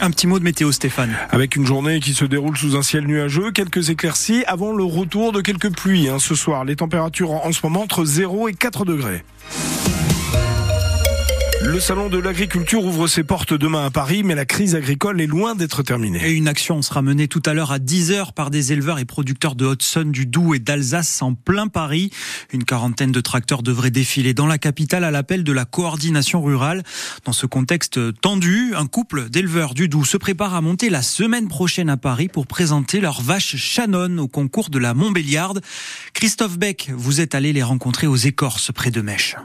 Un petit mot de météo Stéphane. Avec une journée qui se déroule sous un ciel nuageux, quelques éclaircies avant le retour de quelques pluies. Hein, ce soir, les températures en ce moment entre 0 et 4 degrés. Le salon de l'agriculture ouvre ses portes demain à Paris, mais la crise agricole est loin d'être terminée. Et une action sera menée tout à l'heure à 10h par des éleveurs et producteurs de Hudson, du Doubs et d'Alsace en plein Paris. Une quarantaine de tracteurs devraient défiler dans la capitale à l'appel de la coordination rurale. Dans ce contexte tendu, un couple d'éleveurs du Doubs se prépare à monter la semaine prochaine à Paris pour présenter leur vache Shannon au concours de la Montbéliarde. Christophe Beck, vous êtes allé les rencontrer aux écorces près de Mèche.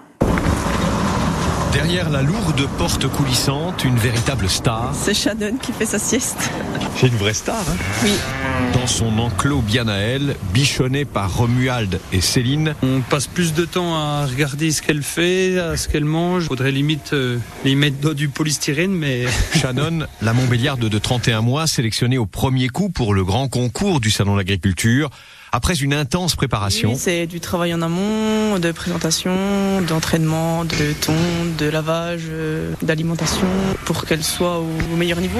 Derrière la lourde porte coulissante, une véritable star. C'est Shannon qui fait sa sieste. C'est une vraie star, hein Oui. Dans son enclos bien à elle, bichonné par Romuald et Céline. On passe plus de temps à regarder ce qu'elle fait, à ce qu'elle mange. Faudrait limite euh, lui mettre du polystyrène, mais... Shannon, la Montbéliarde de 31 mois, sélectionnée au premier coup pour le grand concours du Salon de l'Agriculture. Après une intense préparation. Oui, c'est du travail en amont, de présentation, d'entraînement, de ton, de lavage, euh, d'alimentation, pour qu'elle soit au, meilleur niveau.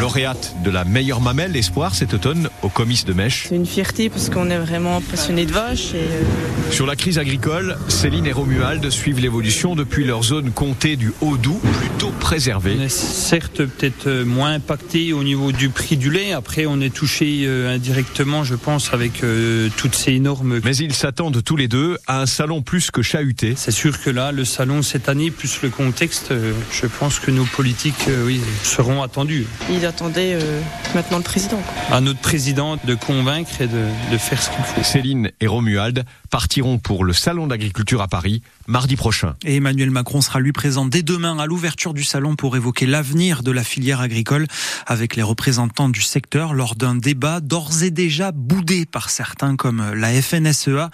Lauréate de la meilleure mamelle espoir cet automne au comice de Mèche. C'est une fierté parce qu'on est vraiment passionné de vaches. Et euh, Sur la crise agricole, Céline et Romuald suivent l'évolution depuis leur zone comptée du Haut-Doubs, plutôt préservée. On est certes peut-être euh, moins impacté au niveau du prix du lait. Après, on est touché indirectement, je pense, avec euh, toutes ces normes. Mais ils s'attendent tous les deux à un salon plus que chahuté. C'est sûr que là, le salon cette année, plus le contexte, euh, je pense que nos politiques, euh, oui, seront attendus. ils attendaient euh, maintenant le président. quoi. À notre président de convaincre et de, de faire ce qu'il faut. Céline et Romuald partiront pour le salon d'agriculture à Paris mardi prochain. Et Emmanuel Macron sera lui présent dès demain à l'ouverture du salon pour évoquer l'avenir de la filière agricole avec les représentants du secteur lors d'un débat d'ores et déjà boudé par certains comme la FNSEA,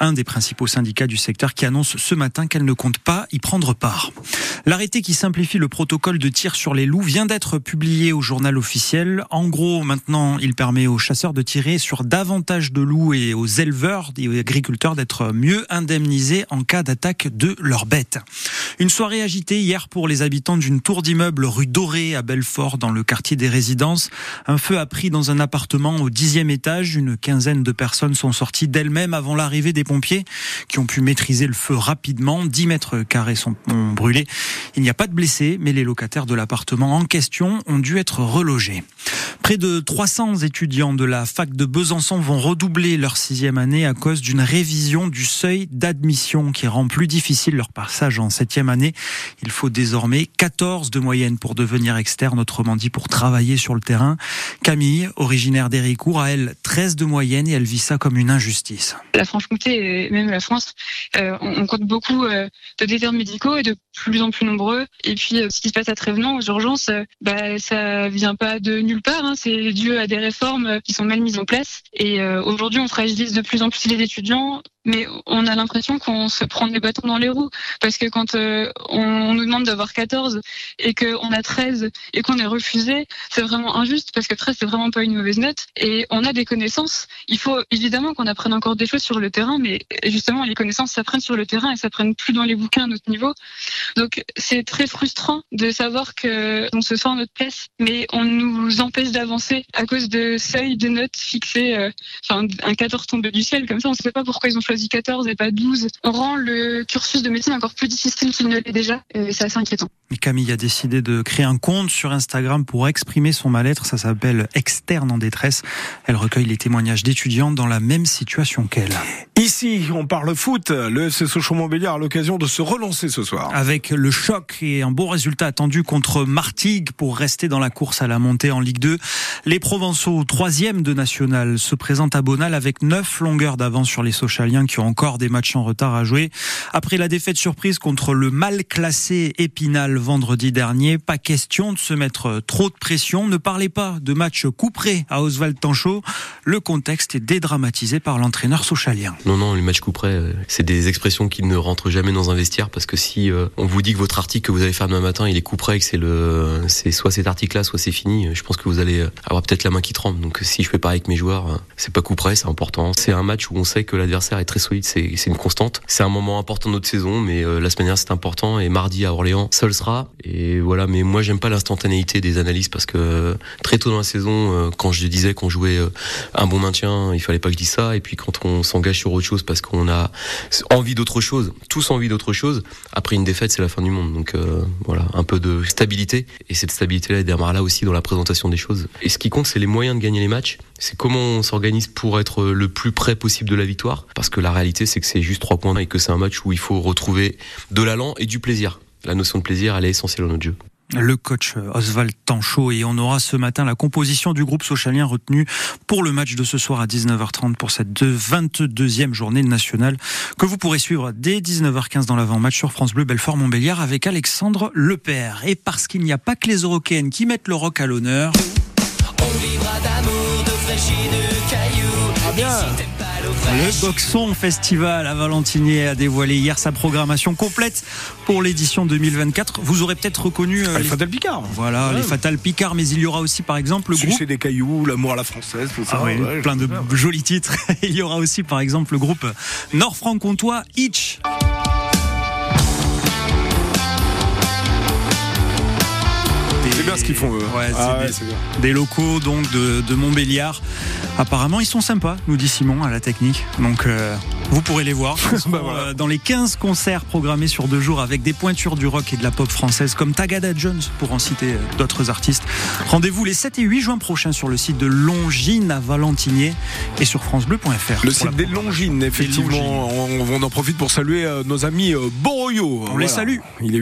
un des principaux syndicats du secteur qui annonce ce matin qu'elle ne compte pas y prendre part. L'arrêté qui simplifie le protocole de tir sur les loups vient d'être publié au journal officiel. En gros, maintenant, il permet aux chasseurs de tirer sur davantage de loups et aux éleveurs et aux agriculteurs d'être mieux indemnisés en cas d'attaque de leurs bêtes. Une soirée agitée hier pour les habitants d'une tour d'immeuble rue Dorée à Belfort dans le quartier des résidences. Un feu a pris dans un appartement au dixième étage. Une quinzaine de personnes sont sorties d'elles-mêmes avant l'arrivée des pompiers qui ont pu maîtriser le feu rapidement. 10 mètres carrés sont ont brûlé. Il n'y a pas de blessés, mais les locataires de l'appartement en question ont dû être relogés. Près de 300 étudiants de la fac de Besançon vont redoubler leur sixième année à cause d'une révision du seuil d'admission qui rend plus difficile leur passage en septième année. Il faut désormais 14 de moyenne pour devenir externe, autrement dit pour travailler sur le terrain. Camille, originaire d'Héricourt, a elle 13 de moyenne et elle vit ça comme une injustice. la Franche-Comté et même la France, euh, on, compte beaucoup euh, de déserts médicaux et de plus en plus nombreux. Et puis, euh, ce qui se passe à Trévenant aux urgences, bah, ça vient pas de nulle part. hein. C'est dû à des réformes qui sont mal mises en place. Et aujourd'hui, on fragilise de plus en plus les étudiants. Mais on a l'impression qu'on se prend des bâtons dans les roues. Parce que quand euh, on, nous demande d'avoir 14 et qu'on a 13 et qu'on est refusé, c'est vraiment injuste parce que 13, c'est vraiment pas une mauvaise note. Et on a des connaissances. Il faut évidemment qu'on apprenne encore des choses sur le terrain, mais justement, les connaissances s'apprennent sur le terrain et s'apprennent plus dans les bouquins à notre niveau. Donc, c'est très frustrant de savoir que on se sent à notre place, mais on nous empêche d'avancer à cause de seuils de notes fixés, euh, enfin, un 14 tombé du ciel, comme ça, on ne sait pas pourquoi ils ont choisi 14 et pas 12. On rend le cursus de médecine encore plus difficile qu'il ne l'est déjà, et c'est assez inquiétant. Camille a décidé de créer un compte sur Instagram pour exprimer son mal-être. Ça s'appelle Externe en détresse. Elle recueille les témoignages d'étudiants dans la même situation qu'elle. Ici, on parle foot. Le FC Sochaux-Montbéliard a l'occasion de se relancer ce soir. Avec le choc et un bon résultat attendu contre Martigues pour rester dans la course à la montée en Ligue 2. Les Provençaux, troisième de national, se présentent à Bonal avec neuf longueurs d'avance sur les Sochaliens qui ont encore des matchs en retard à jouer. Après la défaite surprise contre le mal classé Épinal vendredi dernier, pas question de se mettre trop de pression. Ne parlez pas de match couperé à Oswald Tanchot. Le contexte est dédramatisé par l'entraîneur sochalien. Non, non, les matchs couperets, euh, c'est des expressions qui ne rentrent jamais dans un vestiaire parce que si euh, on vous dit que votre article que vous allez faire demain matin, il est couperé et que c'est le, c'est soit cet article-là, soit c'est fini, je pense que vous allez euh, avoir peut-être la main qui tremble. Donc si je fais pareil avec mes joueurs, c'est pas couperé, c'est important. C'est un match où on sait que l'adversaire est très solide, c'est une constante. C'est un moment important de notre saison, mais la semaine dernière c'est important et mardi à Orléans, seul sera. Et voilà, mais moi j'aime pas l'instantanéité des analyses parce que très tôt dans la saison, quand je disais qu'on jouait un bon maintien, il fallait pas que je dise ça. Et puis quand on s'engage sur autre chose parce qu'on a envie d'autre chose, tous envie d'autre chose, après une défaite c'est la fin du monde. Donc voilà, un peu de stabilité. Et cette stabilité-là est là aussi dans la présentation des choses. Et ce qui compte, c'est les moyens de gagner les matchs. C'est comment on s'organise pour être le plus près possible de la victoire. Parce que la réalité, c'est que c'est juste trois points et que c'est un match où il faut retrouver de l'allant et du plaisir. La notion de plaisir, elle est essentielle dans notre jeu le coach Oswald Tanchot et on aura ce matin la composition du groupe socialien retenu pour le match de ce soir à 19h30 pour cette 22e journée nationale que vous pourrez suivre dès 19h15 dans l'avant-match sur France Bleu Belfort-Montbéliard avec Alexandre Lepère. Et parce qu'il n'y a pas que les Européennes qui mettent le rock à l'honneur. On vivra d'amour, de fraîchis, de cailloux. Ah bien. Le Boxon Festival à Valentinier a dévoilé hier sa programmation complète pour l'édition 2024. Vous aurez peut-être reconnu euh, ah, les Fatal Picard. Voilà, les Fatal Picard, mais il y aura aussi par exemple le groupe. des cailloux, l'amour à la française, tout ça. Ah plein de jolis titres. il y aura aussi par exemple le groupe nord-franc-comtois Itch. Ce qu'ils font eux. Ah des, locaux donc de, de Montbéliard. Apparemment, ils sont sympas, nous dit Simon à la technique. Donc, euh, vous pourrez les voir. Bah, euh, dans les 15 concerts programmés sur deux jours avec des pointures du rock et de la pop française comme Tagada Jones, pour en citer euh, d'autres artistes. Rendez-vous les 7 et 8 juin prochains sur le site de Longines à Valentinier et sur FranceBleu.fr. Le site des Longines, effectivement. On, en profite pour saluer nos amis Boroyo. On les salue. Il est